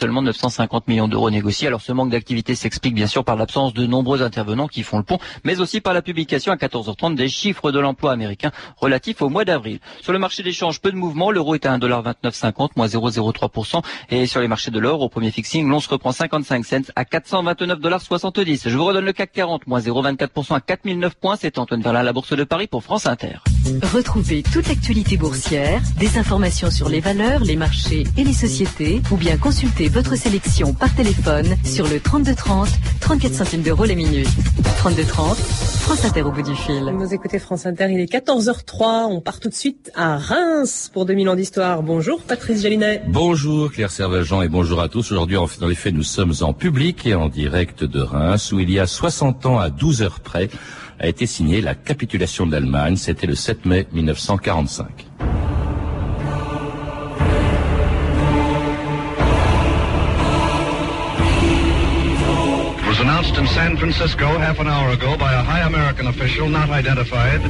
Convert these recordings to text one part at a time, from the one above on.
seulement 950 millions d'euros négociés. Alors ce manque d'activité s'explique bien sûr par l'absence de nombreux intervenants qui font le pont, mais aussi par la publication à 14h30 des chiffres de l'emploi américain relatifs au mois d'avril. Sur le marché des changes, peu de mouvements. L'euro est à 1,2950, moins 0,03%. Et sur les marchés de l'or, au premier fixing, l'on se reprend 55 cents à 429,70 Je vous redonne le CAC 40, moins 0,24% à 4009 points. C'est Antoine Verlin la Bourse de Paris pour France Inter. Retrouvez toute l'actualité boursière, des informations sur les valeurs, les marchés et les sociétés, ou bien consultez votre sélection par téléphone sur le 3230, 34 centimes d'euros les minutes. 3230, France Inter au bout du fil. Vous écoutez France Inter, il est 14h03. On part tout de suite à Reims pour 2000 ans d'histoire. Bonjour Patrice Jalinet. Bonjour Claire Servagent et bonjour à tous. Aujourd'hui, dans les faits, nous sommes en public et en direct de Reims où il y a 60 ans à 12 heures près a été signée la capitulation de l'Allemagne. C'était le 7 mai 1945. San Francisco half an hour ago by a high American official not identified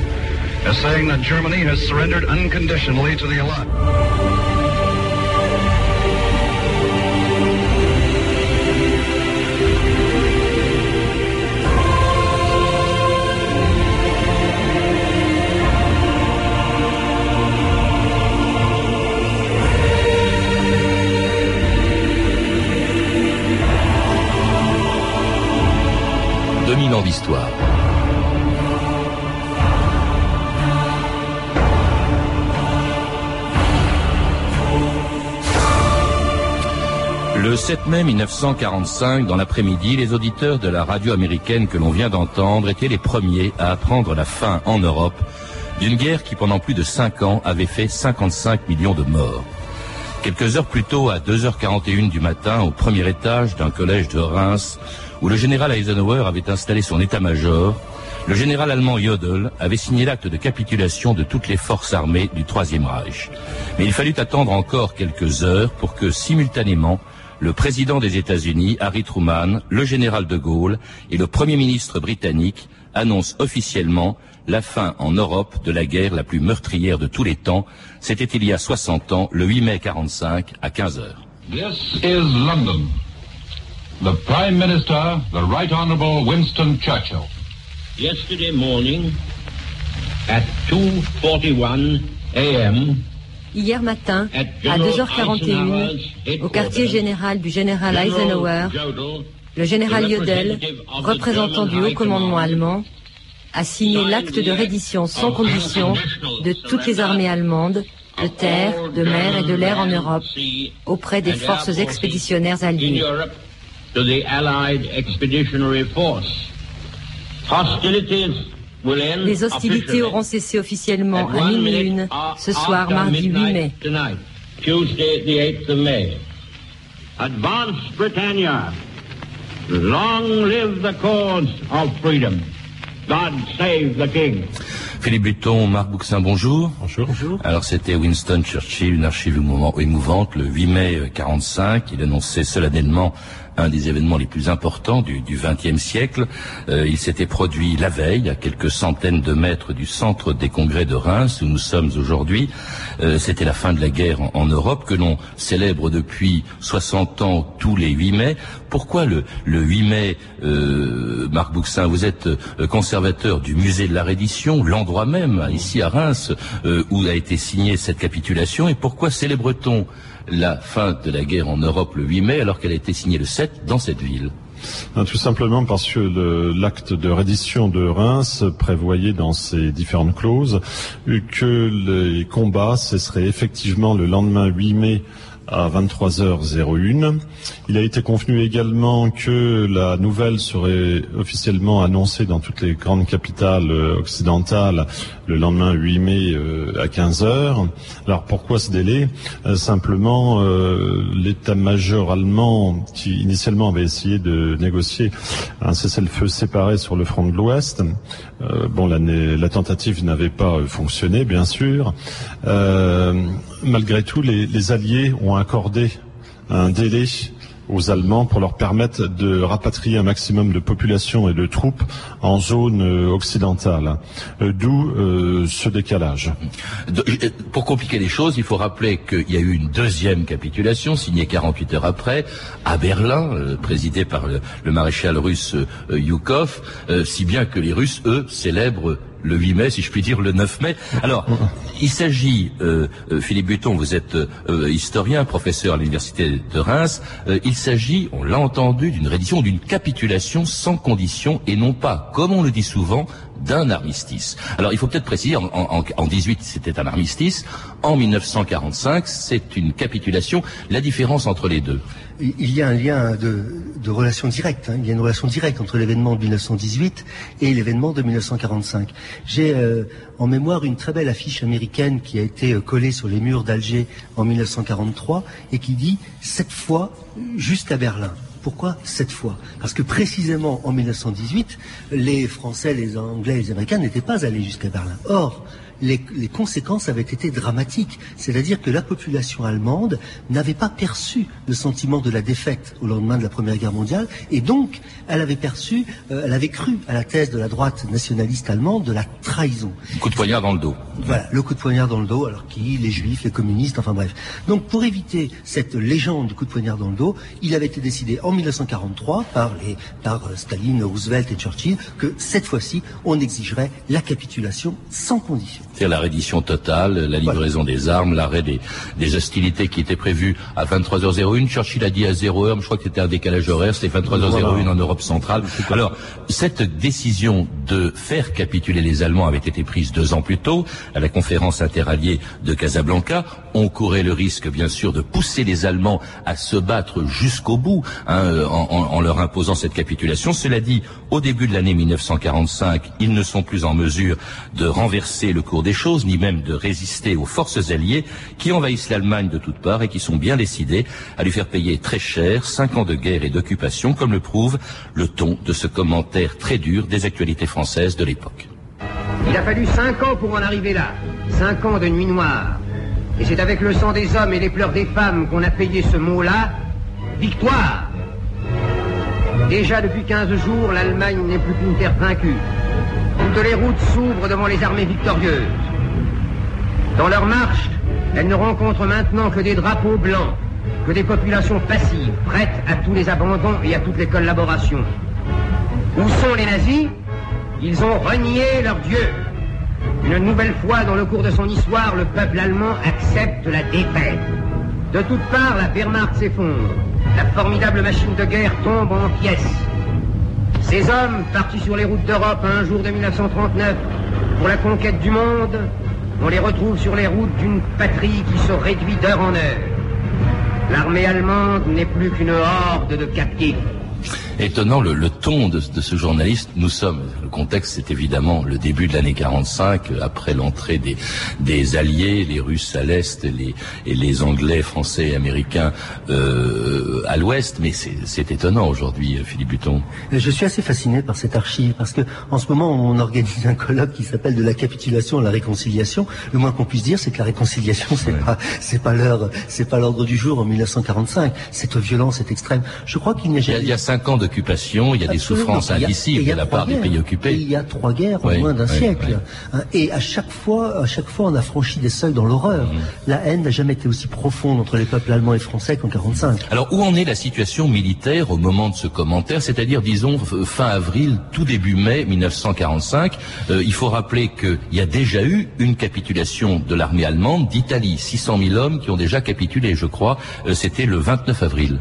as saying that Germany has surrendered unconditionally to the Allies. 2000 ans d'histoire. Le 7 mai 1945, dans l'après-midi, les auditeurs de la radio américaine que l'on vient d'entendre étaient les premiers à apprendre la fin en Europe d'une guerre qui pendant plus de 5 ans avait fait 55 millions de morts. Quelques heures plus tôt, à 2h41 du matin, au premier étage d'un collège de Reims, où le général Eisenhower avait installé son état-major, le général allemand Jodl avait signé l'acte de capitulation de toutes les forces armées du Troisième Reich. Mais il fallut attendre encore quelques heures pour que, simultanément, le président des États-Unis, Harry Truman, le général de Gaulle et le premier ministre britannique annoncent officiellement la fin en Europe de la guerre la plus meurtrière de tous les temps. C'était il y a 60 ans, le 8 mai 45, à 15 heures. The Prime Minister, the Right Honourable Winston Churchill. Yesterday morning, at 2.41 a.m., Hier matin, à 2h41, au quartier général du général Eisenhower, le général Jodl, représentant du haut commandement allemand, a signé l'acte de reddition sans condition de toutes les armées allemandes, de terre, de mer et de l'air en Europe, auprès des forces expéditionnaires alliées. Les hostilités auront cessé officiellement à minuit une ce soir, mardi 8 mai. Advance Britannia. Long live the cause of freedom. God save the King. Philippe Buton, Marc Bouxin, bonjour. Bonjour. Alors c'était Winston Churchill, une archive émouvante, le 8 mai 45. Il annonçait solennellement un des événements les plus importants du XXe siècle. Euh, il s'était produit la veille, à quelques centaines de mètres du centre des congrès de Reims, où nous sommes aujourd'hui. Euh, C'était la fin de la guerre en, Europe, que l'on célèbre depuis 60 ans tous les 8 mai. Pourquoi le, le 8 mai, euh, Marc Bouxin, vous êtes conservateur du musée de la reddition, l'endroit même, ici à Reims, où a été signée cette capitulation, et pourquoi célèbre-t-on la fin de la guerre en Europe le 8 mai alors qu'elle a été signée le 7 dans cette ville. Tout simplement parce que l'acte de reddition de Reims prévoyait dans ses différentes clauses que les combats cesseraient effectivement le lendemain 8 mai à 23h01. Il a été convenu également que la nouvelle serait officiellement annoncée dans toutes les grandes capitales euh, occidentales le lendemain 8 mai euh, à 15h. Alors pourquoi ce délai? Euh, Simplement l'état-major allemand qui initialement avait essayé de négocier un cessez-le-feu séparé sur le front de l'Ouest. bon, la, la tentative n'avait pas fonctionné, bien sûr. Malgré tout, les, Alliés ont accordé un délai aux Allemands pour leur permettre de rapatrier un maximum de population et de troupes en zone euh, occidentale. Euh, d'où euh, ce décalage. Pour compliquer les choses, il faut rappeler qu'il y a eu une deuxième capitulation signée 48 heures après à Berlin, présidée par le, maréchal russe Yukov, si bien que les Russes, eux, célèbrent le 8 mai, si je puis dire, le 9 mai. Alors, il s'agit, euh, euh, Philippe Buton, vous êtes euh, historien, professeur à l'université de Reims, il s'agit, on l'a entendu, d'une reddition, d'une capitulation sans condition et non pas, comme on le dit souvent, d'un armistice. Alors il faut peut-être préciser, en, en, en 18 c'était un armistice, en 1945 c'est une capitulation. La différence entre les deux Il y a un lien de, relation directe, hein. il y a une relation directe entre l'événement de 1918 et l'événement de 1945. J'ai euh, en mémoire une très belle affiche américaine qui a été euh, collée sur les murs d'Alger en 1943 et qui dit « cette fois jusqu'à Berlin ». Pourquoi cette fois? Parce que précisément en 1918, les Français, les Anglais les Américains n'étaient pas allés jusqu'à Berlin. Or, les, conséquences avaient été dramatiques. C'est-à-dire que la population allemande n'avait pas perçu le sentiment de la défaite au lendemain de la Première Guerre mondiale, et donc elle avait perçu, euh, elle avait cru à la thèse de la droite nationaliste allemande de la trahison. Le coup de poignard dans le dos. Voilà, le coup de poignard dans le dos, alors qui Les juifs, les communistes, enfin bref. Donc pour éviter cette légende du coup de poignard dans le dos, il avait été décidé en 1943 par, les, par euh, Staline, Roosevelt et Churchill que cette fois-ci, on exigerait la capitulation sans condition c'est la reddition totale, la livraison des armes, l'arrêt des, hostilités qui étaient prévues à 23h01. Churchill a dit à 0h, je crois que c'était un décalage horaire, c'était 23h01 en Europe centrale. Alors, cette décision de faire capituler les Allemands avait été prise deux ans plus tôt à la conférence interalliée de Casablanca. On courait le risque, bien sûr, de pousser les Allemands à se battre jusqu'au bout hein, en, en leur imposant cette capitulation. Cela dit, au début de l'année 1945, ils ne sont plus en mesure de renverser le cours des choses, ni même de résister aux forces alliées qui envahissent l'Allemagne de toutes parts et qui sont bien décidées à lui faire payer très cher cinq ans de guerre et d'occupation, comme le prouve le ton de ce commentaire très dur des actualités françaises de l'époque. Il a fallu cinq ans pour en arriver là, cinq ans de nuit noire. Et c'est avec le sang des hommes et les pleurs des femmes qu'on a payé ce mot-là, victoire. Déjà depuis 15 jours, l'Allemagne n'est plus qu'une terre vaincue. Les routes s'ouvrent devant les armées victorieuses. Dans leur marche, elles ne rencontrent maintenant que des drapeaux blancs, que des populations passives, prêtes à tous les abandons et à toutes les collaborations. Où sont les nazis? Ils ont renié leur Dieu. Une nouvelle fois dans le cours de son histoire, le peuple allemand accepte la défaite. De toutes parts, la Wehrmacht s'effondre. La formidable machine de guerre tombe en pièces. Ces hommes, partis sur les routes d'Europe un jour de 1939 pour la conquête du monde, on les retrouve sur les routes d'une patrie qui se réduit d'heure en heure. L'armée allemande n'est plus qu'une horde de captifs étonnant le, le ton de, de, ce journaliste. Nous sommes, le contexte c'est évidemment le début de l'année 45, après l'entrée des, des Alliés, les Russes à l'Est et les, et les Anglais, Français et Américains euh, à l'Ouest. Mais c'est étonnant aujourd'hui, Philippe Buton. Je suis assez fasciné par cette archive parce que en ce moment on organise un colloque qui s'appelle de la capitulation à la réconciliation. Le moins qu'on puisse dire, c'est que la réconciliation c'est pas c'est pas l'heure, c'est pas l'ordre du jour en 1945. Cette violence est extrême. Je crois qu'il n'y a jamais. Il y a cinq ans de il y a des souffrances indicibles de la part des pays occupés. il y a trois guerres en moins d'un siècle. Hein, et à chaque fois, à chaque fois, on a franchi des seuils dans l'horreur. Mm. La haine n'a jamais été aussi profonde entre les peuples allemands et français qu'en 45. Alors où en est la situation militaire au moment de ce commentaire, c'est-à-dire disons fin avril, tout début mai 1945 euh, Il faut rappeler qu'il y a déjà eu une capitulation de l'armée allemande d'Italie, 600 000 hommes qui ont déjà capitulé, je crois. Euh, c'était le 29 avril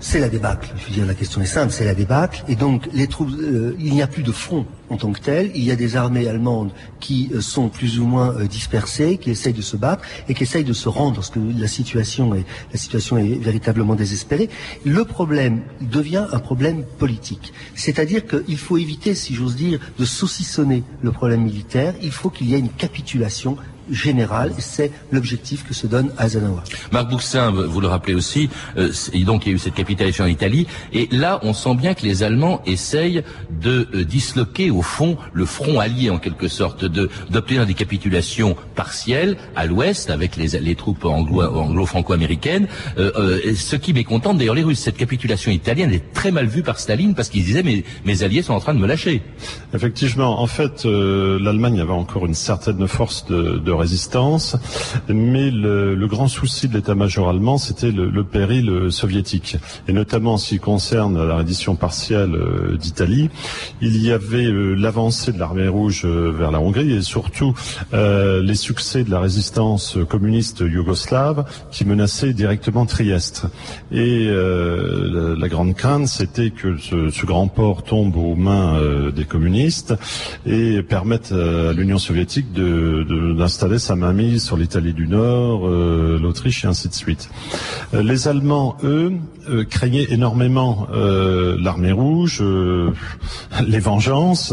c'est la débâcle. Je veux dire, la question est simple, c'est la débâcle. Et donc, euh, il n'y a plus de front en tant que tel. Il y a des armées allemandes qui euh, sont plus ou moins euh, dispersées, qui essayent de se battre et qui essayent de se rendre parce que la situation est, la situation est véritablement désespérée. Le problème devient un problème politique. C'est-à-dire qu'il faut éviter, si j'ose dire, de saucissonner le problème militaire. Il faut qu'il y ait une capitulation générale. C'est l'objectif que se donne Eisenhower. Marc Boussin, vous le rappelez aussi, euh, et donc il y a eu cette capitulation en Italie, et là on sent bien que les Allemands essayent de euh, disloquer au fond le front allié en quelque sorte, de d'obtenir des capitulations partielles à l'ouest avec les, les troupes anglo-franco-américaines, euh, euh, ce qui mécontente d'ailleurs les Russes. Cette capitulation italienne est très mal vue par Staline parce qu'il disait mais mes alliés sont en train de me lâcher. Effectivement, en fait, l'Allemagne avait encore une certaine force de, de résistance, mais le, grand souci de l'état-major allemand, c'était le, péril soviétique, et notamment en ce qui concerne la reddition partielle d'Italie, il y avait l'avancée de l'armée rouge vers la Hongrie et surtout euh, les succès de la résistance communiste yougoslave qui menaçaient directement Trieste. Et euh, la, grande crainte, c'était que ce, grand port tombe aux mains euh, des communistes et permette à l'Union soviétique d'installer sa mainmise sur l'Italie du Nord, euh, l'Autriche et ainsi de suite. Euh, les Allemands, eux, craignaient énormément l'armée rouge, les vengeances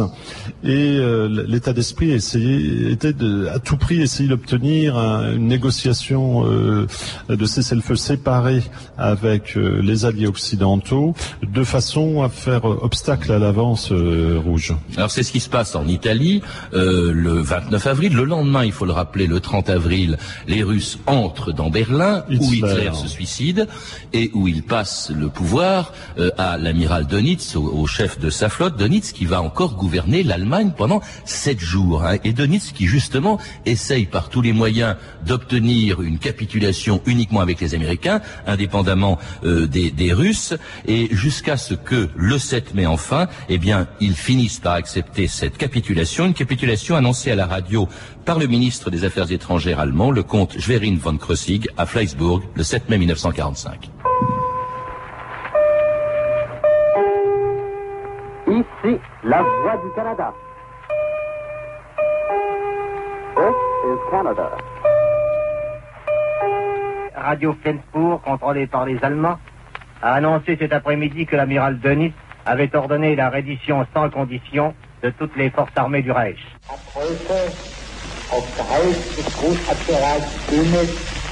et l'état d'esprit était à tout prix essayer d'obtenir une négociation euh, de cessez-le-feu séparée avec euh, les alliés occidentaux, de façon à faire obstacle à l'avance euh, rouge. Alors c'est ce qui se passe en Italie le 29 avril. Le lendemain, il faut le 30 avril, les Russes entrent dans Berlin, où Hitler se suicide et où il passe le pouvoir à l'amiral Dönitz, au, chef de sa flotte, Dönitz, qui va encore gouverner l'Allemagne pendant sept jours. Hein, et Dönitz qui justement essaye par tous les moyens d'obtenir une capitulation uniquement avec les Américains, indépendamment euh, des, des, Russes, et jusqu'à ce que le 7 mai enfin, eh bien, ils finissent par accepter cette capitulation, une capitulation annoncée à la radio par le ministre des Affaires étrangères allemand, le comte Schwerin von Krosigk, à Fleisburg, le 7 mai 1945. Ici, la voix du Canada. Radio Flensburg, contrôlée par les Allemands, a annoncé cet après-midi que l'amiral Denis avait ordonné la reddition sans condition de toutes les forces armées du Reich.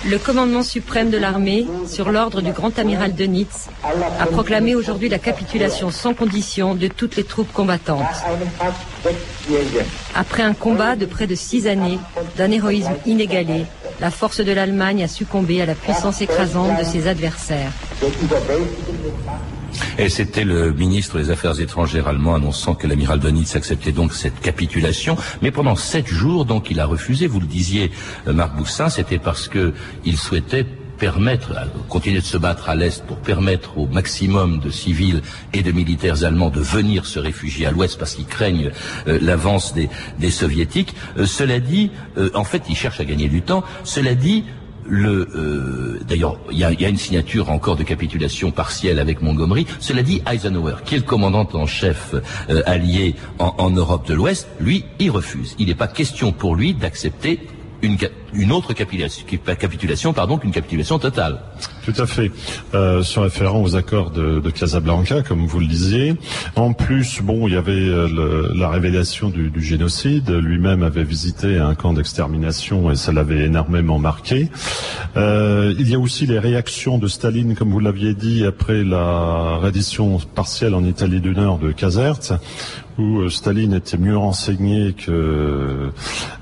Le commandement suprême de l'armée, sur l'ordre du grand amiral Dönitz, a proclamé aujourd'hui la capitulation sans condition de toutes les troupes combattantes. Après un combat de près de six années, d'un héroïsme inégalé, la force de l'Allemagne a succombé à la puissance écrasante de ses adversaires. Et c'était le ministre des Affaires étrangères allemand annonçant que l'amiral Dönitz acceptait donc cette capitulation. Mais pendant sept jours, donc, il a refusé. Vous le disiez, euh, Marc Boussin, c'était parce que il souhaitait permettre, euh, continuer de se battre à l'Est pour permettre au maximum de civils et de militaires allemands de venir se réfugier à l'Ouest parce qu'ils craignent euh, l'avance des, soviétiques. cela dit, en fait, ils cherchent à gagner du temps. Cela dit, le euh, d'ailleurs il y a, une signature encore de capitulation partielle avec Montgomery. Cela dit, Eisenhower, qui est le commandant en chef euh, allié en, en Europe de l'Ouest, lui, il refuse. Il n'est pas question pour lui d'accepter une, une autre capitulation, pardon, qu'une capitulation totale. Tout à fait. Euh, se référant aux accords de, de, Casablanca, comme vous le disiez. En plus, bon, il y avait euh, le, la révélation du, du génocide. Lui-même avait visité un camp d'extermination et ça l'avait énormément marqué. Euh, il y a aussi les réactions de Staline, comme vous l'aviez dit, après la reddition partielle en Italie du Nord de Caserta, où euh, Staline était mieux renseigné que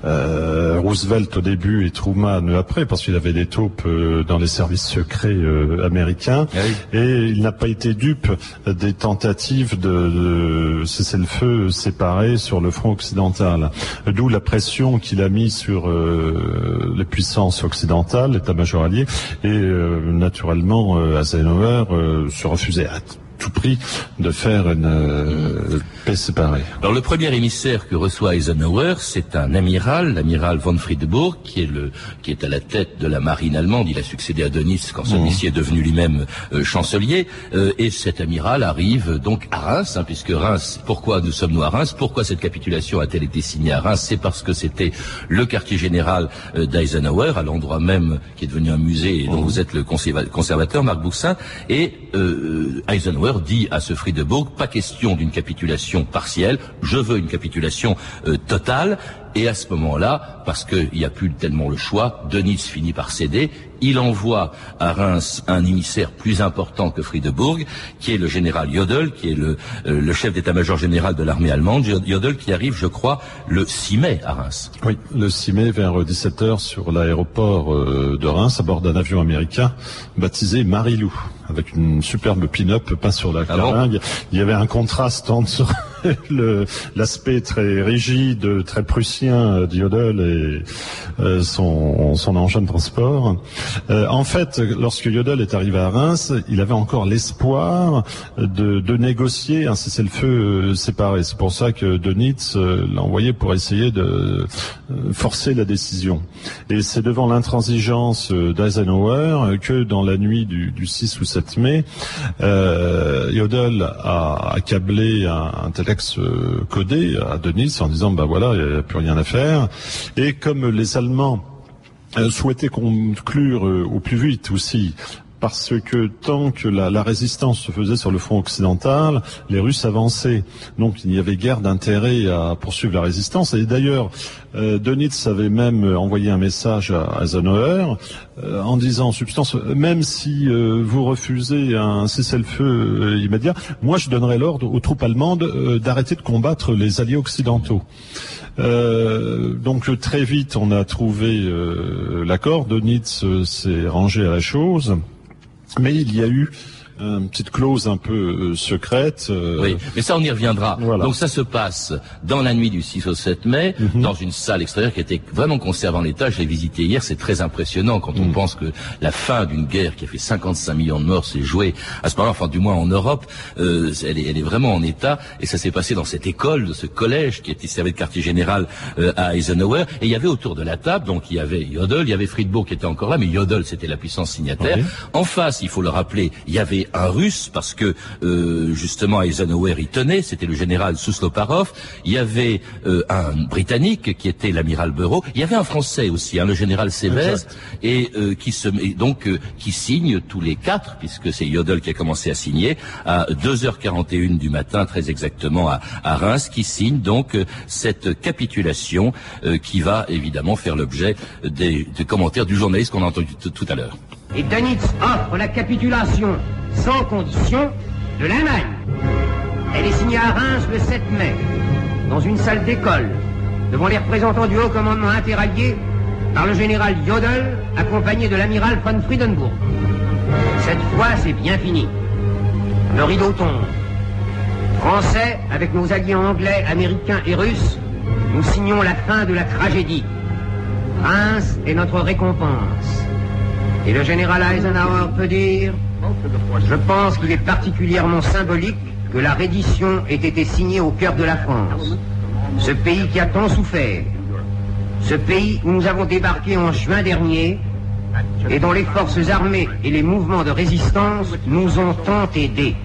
euh, Roosevelt au début et Truman après, parce qu'il avait des taupes euh, dans les services secrets euh, américains, ah et il n'a pas été dupe des tentatives de, de cesser le feu séparé sur le front occidental. D'où la pression qu'il a mis sur les puissances occidentales, l'état-major allié, et naturellement Eisenhower se refusait à tout prix de faire une euh, paix séparée. Alors le premier émissaire que reçoit Eisenhower, c'est un amiral, l'amiral von Friedeburg, qui est le qui est à la tête de la marine allemande. Il a succédé à Denis quand celui-ci est devenu lui-même euh, chancelier. Euh, et cet amiral arrive donc à Reims, hein, puisque Reims. Pourquoi nous sommes-nous à Reims? Pourquoi cette capitulation a-t-elle été signée à Reims? C'est parce que c'était le quartier général d'Eisenhower, à l'endroit même qui est devenu un musée et dont vous êtes le conservateur, Marc Boussin. Et Eisenhower Dit à ce Friedebourg, pas question d'une capitulation partielle, je veux une capitulation euh, totale. Et à ce moment-là, parce qu'il n'y a plus tellement le choix, Dönitz finit par céder. Il envoie à Reims un émissaire plus important que Friedebourg, qui est le général Jodl, qui est le, euh, chef d'état-major général de l'armée allemande. Jodl qui arrive, je crois, le 6 mai à Reims. Oui, le 6 mai vers 17h sur l'aéroport euh, de Reims à bord d'un avion américain baptisé Marilou avec une superbe pin-up peint sur la ah Il y avait un contraste entre l'aspect très rigide, très prussien d'Yodel et euh, son, son de transport. Euh, en fait, lorsque Yodel est arrivé à Reims, il avait encore l'espoir de, négocier un cessez-le-feu euh, séparé. C'est pour ça que Dönitz l'a envoyé pour essayer de forcer la décision. Et c'est devant l'intransigeance d'Eisenhower que dans la nuit du, du 6 ou 7 mai, euh, Yodel a accablé un, un texte codé à Dönitz en disant, bah voilà, il n'y a plus rien à faire. Et comme les Allemands euh, souhaitaient conclure euh, au plus vite aussi parce que tant que la, résistance se faisait sur le front occidental, les Russes avançaient. Donc il y avait guère d'intérêt à poursuivre la résistance. Et d'ailleurs, euh, Dönitz avait même envoyé un message à Eisenhower euh, en disant en substance, même si euh, vous refusez un cessez-le-feu immédiat, moi je donnerai l'ordre aux troupes allemandes d'arrêter de combattre les alliés occidentaux. donc très vite, on a trouvé l'accord. Dönitz s'est rangé à la chose. Mais il y a eu une petite clause un peu euh, secrète. Euh, oui, mais ça on y reviendra. Donc ça se passe dans la nuit du 6 au 7 mai, mhm. dans une salle extérieure qui était vraiment conservée en état. Je l'ai visité hier, c'est très impressionnant quand on mhm. pense que la fin d'une guerre qui a fait 55 millions de morts s'est jouée à ce moment-là, enfin du moins en Europe, euh, elle, est, elle, est, vraiment en état. Et ça s'est passé dans cette école, de ce collège qui était servi de quartier général euh, à Eisenhower. Et il y avait autour de la table, donc il y avait Jodl, il y avait Friedbourg qui était encore là, mais Jodl c'était la puissance signataire. En face, il faut le rappeler, il y avait un russe parce que euh, justement Eisenhower y tenait, c'était le général Sousloparov. Il y avait euh, un britannique qui était l'amiral Bureau. Il y avait un français aussi, hein, le général Sévez, et euh, qui se donc qui signe tous les quatre, puisque c'est Yodel qui a commencé à signer à 2h41 du matin, très exactement à, à Reims, qui signe donc cette capitulation qui va évidemment faire l'objet des, des commentaires du journaliste qu'on a entendu tout à l'heure. Et Dönitz offre la capitulation sans condition de l'Allemagne. Elle est signée à Reims le 7 mai, dans une salle d'école, devant les représentants du haut commandement interallié, par le général Jodl, accompagné de l'amiral von Friedenburg. Cette fois, c'est bien fini. Le rideau tombe. Français, avec nos alliés anglais, américains et russes, nous signons la fin de la tragédie. Reims est notre récompense. Et le général Eisenhower peut dire je pense qu'il est particulièrement symbolique que la reddition ait été signée au cœur de la France. Ce pays qui a tant souffert. Ce pays où nous avons débarqué en juin dernier et dont les forces armées et les mouvements de résistance nous ont tant aidés.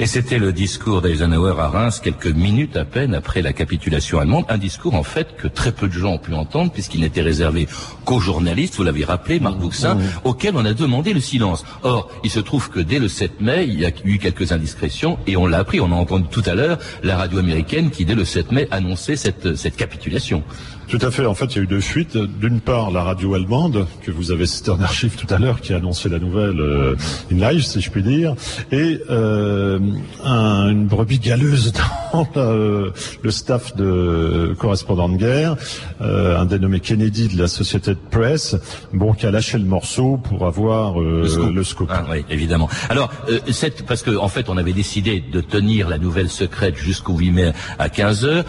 Et c'était le discours d'Eisenhower à Reims quelques minutes à peine après la capitulation allemande. Un discours en fait que très peu de gens ont pu entendre puisqu'il n'était réservé qu'aux journalistes, vous l'avez rappelé, Marc Bouxin, auxquels on a demandé le silence. Or, il se trouve que dès le 7 mai, il y a eu quelques indiscrétions et on l'a appris. On a entendu tout à l'heure la radio américaine qui dès le 7 mai annonçait cette, cette capitulation. Tout à fait. En fait, il y a eu deux fuites. D'une part, la radio allemande, que vous avez cité en archive tout à l'heure, qui a annoncé la nouvelle euh, in live, si je puis dire, et euh, une brebis galeuse dans le staff de correspondant de guerre, euh, un dénommé Kennedy de la société de presse, bon, qui a lâché le morceau pour avoir euh, le scoop. Ah, oui, évidemment. Alors, euh, cette, parce qu'en en fait, on avait décidé de tenir la nouvelle secrète jusqu'au 8 mai à 15 heures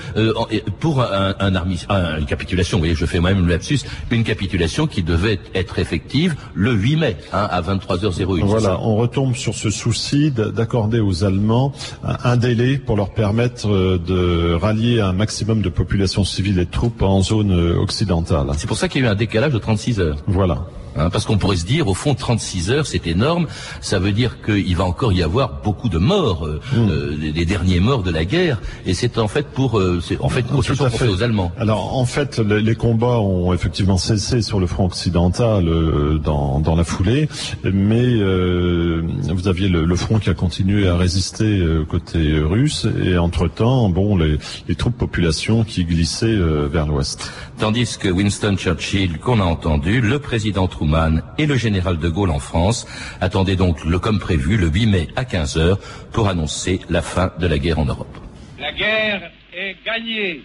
pour un, un, un une capitulation, vous voyez, je fais moi-même le lapsus, une capitulation qui devait être effective le 8 mai, hein, à 23h01. Voilà, on retombe sur ce souci d'accorder aux Allemands un délai pour leur permettre euh, de rallier un maximum de population civile et de troupes en zone euh, occidentale. C'est pour ça qu'il y a eu un décalage de 36 heures. Voilà. Hein, parce qu'on pourrait se dire, au fond, 36 heures, c'est énorme. Ça veut dire qu'il va encore y avoir beaucoup de morts, euh, mm. euh, les, derniers morts de la guerre. Et c'est en fait pour, euh, c'est en fait pour ce qu'on fait aux Allemands. Alors, en fait, les, combats ont effectivement cessé sur le front occidental dans, dans la foulée, mais vous aviez le, le, front qui a continué à résister côté russe, et entre-temps, bon, les, les troupes population qui glissaient vers l'ouest. Tandis que Winston Churchill, qu'on a entendu, le président Truman et le général de Gaulle en France attendaient donc comme prévu le 8 mai à 15 heures pour annoncer la fin de la guerre en Europe. La guerre est gagnée.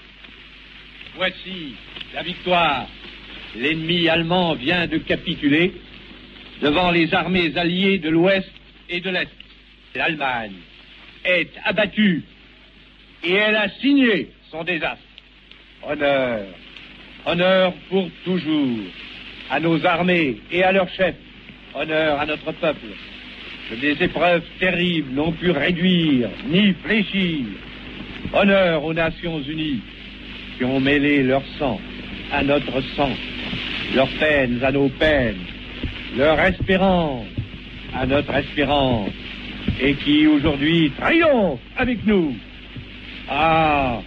Voici la victoire. L'ennemi allemand vient de capituler devant les armées alliées de l'Ouest et de l'Est. L'Allemagne est abattue et elle a signé son désastre. Honneur Honneur pour toujours à nos armées et à leurs chefs. Honneur à notre peuple. Que des épreuves terribles n'ont pu réduire ni fléchir. Honneur aux Nations Unies qui ont mêlé leur sang à notre sang, leurs peines à nos peines, leur espérance à notre espérance, et qui aujourd'hui triomphent avec nous. Ah,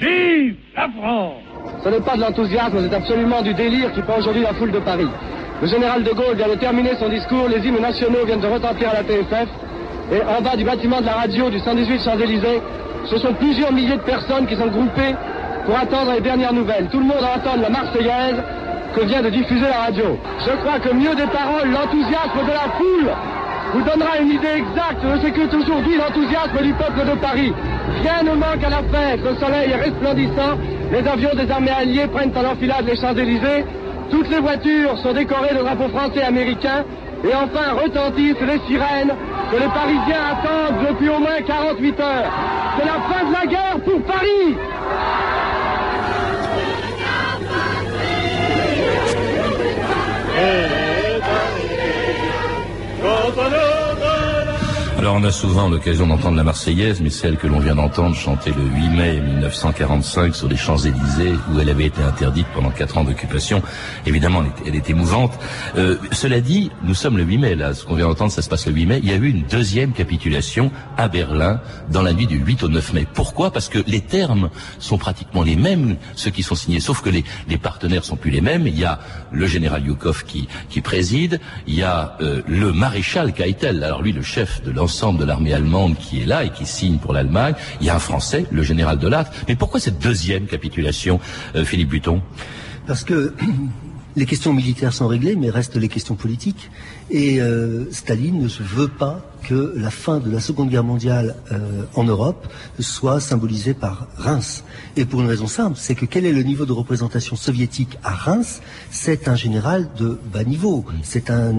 vive la France ce n'est pas de l'enthousiasme, c'est absolument du délire qui prend aujourd'hui la foule de Paris. Le général de Gaulle vient de terminer son discours, les hymnes nationaux viennent de retentir à la TFF, et en bas du bâtiment de la radio du 118 Champs-Élysées, ce sont plusieurs milliers de personnes qui sont groupées pour attendre les dernières nouvelles. Tout le monde entend la Marseillaise que vient de diffuser la radio. Je crois que mieux des paroles, l'enthousiasme de la foule vous donnera une idée exacte de ce qu'est aujourd'hui l'enthousiasme du peuple de Paris. Rien ne manque à la fête, le soleil est resplendissant, les avions des armées alliées prennent en enfilade les Champs-Élysées, toutes les voitures sont décorées de drapeaux français et américains, et enfin retentissent les sirènes que les Parisiens attendent depuis au moins 48 heures. C'est la fin de la guerre pour Paris on a souvent l'occasion d'entendre la Marseillaise, mais celle que l'on vient d'entendre chanter le 8 mai 1945 sur les Champs-Élysées, où elle avait été interdite pendant quatre ans d'occupation, évidemment elle est, émouvante. Euh, cela dit, nous sommes le 8 mai, là, ce qu'on vient d'entendre, ça se passe le 8 mai. Il y a eu une deuxième capitulation à Berlin dans la nuit du 8 au 9 mai. Pourquoi? Parce que les termes sont pratiquement les mêmes, ceux qui sont signés, sauf que les, les partenaires sont plus les mêmes. Il y a le général Yukov qui, qui préside, il y a euh, le maréchal Keitel, alors lui le chef de l'ensemble de l'armée allemande qui est là et qui signe pour l'Allemagne. Il y a un Français, le général de Lattre. Mais pourquoi cette deuxième capitulation, euh, Philippe Buton? Parce que les questions militaires sont réglées, mais restent les questions politiques. Et euh, Staline ne veut pas que la fin de la Seconde Guerre mondiale euh, en Europe soit symbolisée par Reims. Et pour une raison simple, c'est que quel est le niveau de représentation soviétique à Reims? C'est un général de bas niveau, c'est un,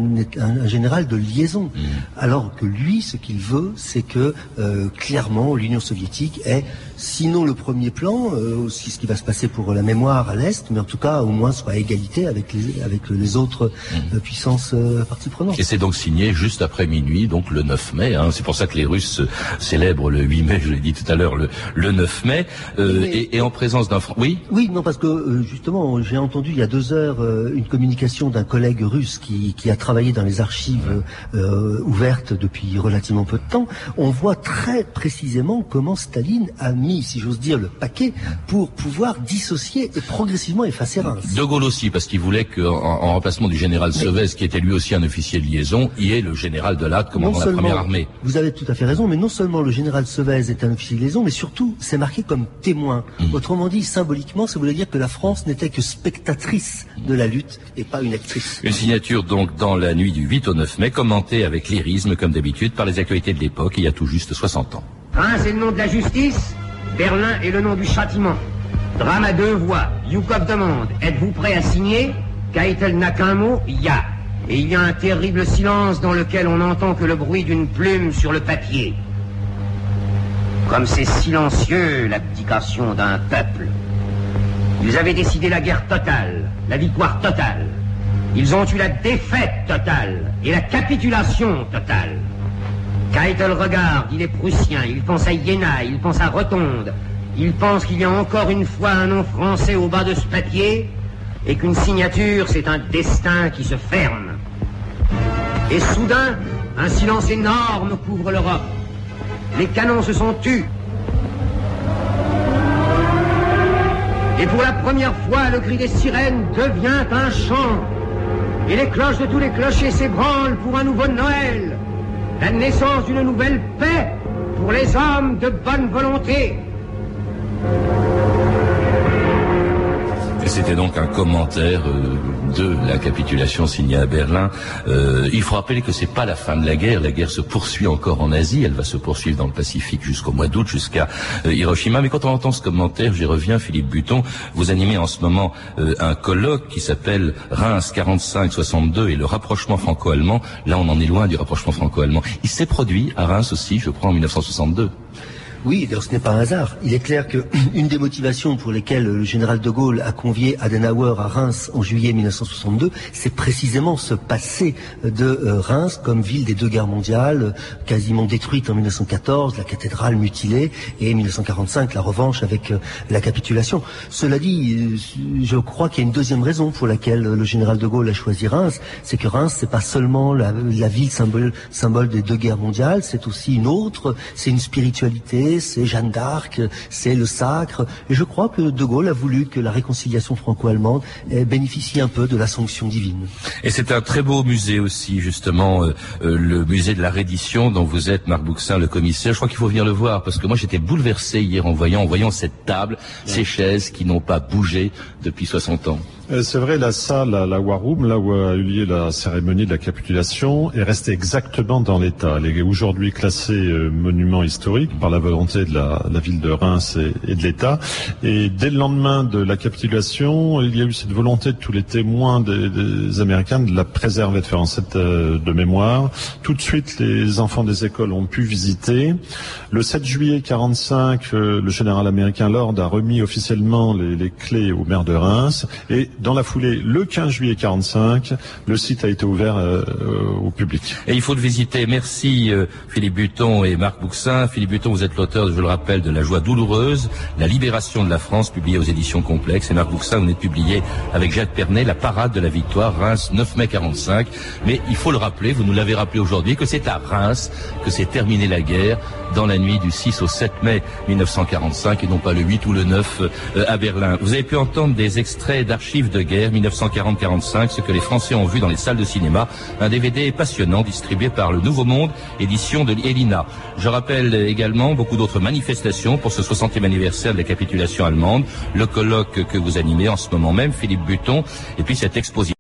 général de liaison. Mm. Alors que lui, ce qu'il veut, c'est que euh, clairement l'Union soviétique est, sinon le premier plan, euh, aussi ce qui va se passer pour la mémoire à l'Est, mais en tout cas au moins soit à égalité avec les, avec les autres mm. puissances parties prenantes. Et c'est donc signé juste après minuit, donc le 9 mai. Hein. C'est pour ça que les Russes célèbrent le 8 mai, je l'ai dit tout à l'heure, le, le 9 mai, euh, et, et, en présence d'un... Oui? Oui, non, parce que euh, justement, j'ai entendu il y a deux heures euh, une communication d'un collègue russe qui, qui, a travaillé dans les archives euh, ouvertes depuis relativement peu de temps. On voit très précisément comment Staline a mis, si j'ose dire, le paquet pour pouvoir dissocier et progressivement effacer Reims. De Gaulle aussi, parce qu'il voulait qu'en en remplacement du général Sevez, qui était lui aussi un officier de liaison, il y ait le général Delatte commandant la première vous avez tout à fait raison, mais non seulement le général Sevez est un officier de liaison, mais surtout c'est marqué comme témoin. Mm. Autrement dit, symboliquement, ça voulait dire que la France n'était que spectatrice de la lutte et pas une actrice. Une signature donc dans la nuit du 8 au 9 mai, commentée avec lyrisme comme d'habitude par les actualités de l'époque il y a tout juste 60 ans. Un, c'est le nom de la justice, Berlin est le nom du châtiment. Drame à deux voix. Yukov demande, êtes-vous prêt à signer? Keitel n'a qu'un mot, ya et il y a un terrible silence dans lequel on n'entend que le bruit d'une plume sur le papier. Comme c'est silencieux l'abdication d'un peuple. Ils avaient décidé la guerre totale, la victoire totale. Ils ont eu la défaite totale et la capitulation totale. Keitel regarde, il est prussien, il pense à Iéna, il pense à Rotonde, il pense qu'il y a encore une fois un nom français au bas de ce papier, et qu'une signature, c'est un destin qui se ferme. Et soudain, un silence énorme couvre l'Europe. Les canons se sont tus. Et pour la première fois, le cri des sirènes devient un chant. Et les cloches de tous les clochers s'ébranlent pour un nouveau Noël. La naissance d'une nouvelle paix pour les hommes de bonne volonté. C'était donc un commentaire euh, de la capitulation signée à Berlin. Euh, il faut rappeler que c'est pas la fin de la guerre. La guerre se poursuit encore en Asie. Elle va se poursuivre dans le Pacifique jusqu'au mois d'août, jusqu'à euh, Hiroshima. Mais quand on entend ce commentaire, j'y reviens, Philippe Buton, vous animez en ce moment un colloque qui s'appelle Reims 45-62 et le rapprochement franco-allemand. Là, on en est loin du rapprochement franco-allemand. Il s'est produit à Reims aussi, je crois, en 1962. Oui, d'ailleurs ce n'est pas un hasard. Il est clair que une des motivations pour lesquelles le général de Gaulle a convié Adenauer à Reims en juillet 1962, c'est précisément ce passé de euh, Reims comme ville des deux guerres mondiales, quasiment détruite en 1914, la cathédrale mutilée, et 1945 la revanche avec euh, la capitulation. Cela dit, euh, je crois qu'il y a une deuxième raison pour laquelle le général de Gaulle a choisi Reims, c'est que Reims c'est pas seulement la, ville symbole des deux guerres mondiales, c'est aussi une autre, c'est une spiritualité c'est Jeanne d'Arc, c'est le sacre. Et je crois que De Gaulle a voulu que la réconciliation franco-allemande bénéficie un peu de la sanction divine. Et c'est un très beau musée aussi, justement, euh, euh, le musée de la reddition dont vous êtes, Marc Bouxin, le commissaire. Je crois qu'il faut venir le voir parce que moi j'étais bouleversé hier en voyant, en voyant cette table, ces chaises qui n'ont pas bougé depuis 60 ans. Euh, c'est vrai, la salle, la, War Room, là où a eu lieu la cérémonie de la capitulation, est restée exactement dans l'état. Elle est aujourd'hui classée euh, monument historique par la volonté de la, ville de Reims et, de l'État. Et dès le lendemain de la capitulation, il y a eu cette volonté de tous les témoins des, des Américains de la préserver, de faire en cette euh, de mémoire. Tout de suite, les enfants des écoles ont pu visiter. Le 7 juillet 45, le général américain Lord a remis officiellement les, les clés au maire de Reims et dans la foulée, le 15 juillet 45, le site a été ouvert euh, au public. Et il faut le visiter. Merci euh, Philippe Buton et Marc Bouxin. Philippe Buton, vous êtes l'auteur, je le rappelle, de La joie douloureuse, La libération de la France, publié aux éditions Complexes. Et Marc Bouxin, vous êtes publié avec Jacques Pernet, La parade de la victoire, Reims, 9 mai 45. Mais il faut le rappeler, vous nous l'avez rappelé aujourd'hui, que c'est à Reims que s'est terminée la guerre dans la nuit du 6 au 7 mai 1945 et non pas le 8 ou le 9 euh, à Berlin. Vous avez pu entendre des extraits d'archives de guerre 1940-45, ce que les Français ont vu dans les salles de cinéma, un DVD passionnant distribué par le Nouveau Monde, édition de Elina. Je rappelle également beaucoup d'autres manifestations pour ce 60e anniversaire de la capitulation allemande, le colloque que vous animez en ce moment même, Philippe Buton, et puis cette exposition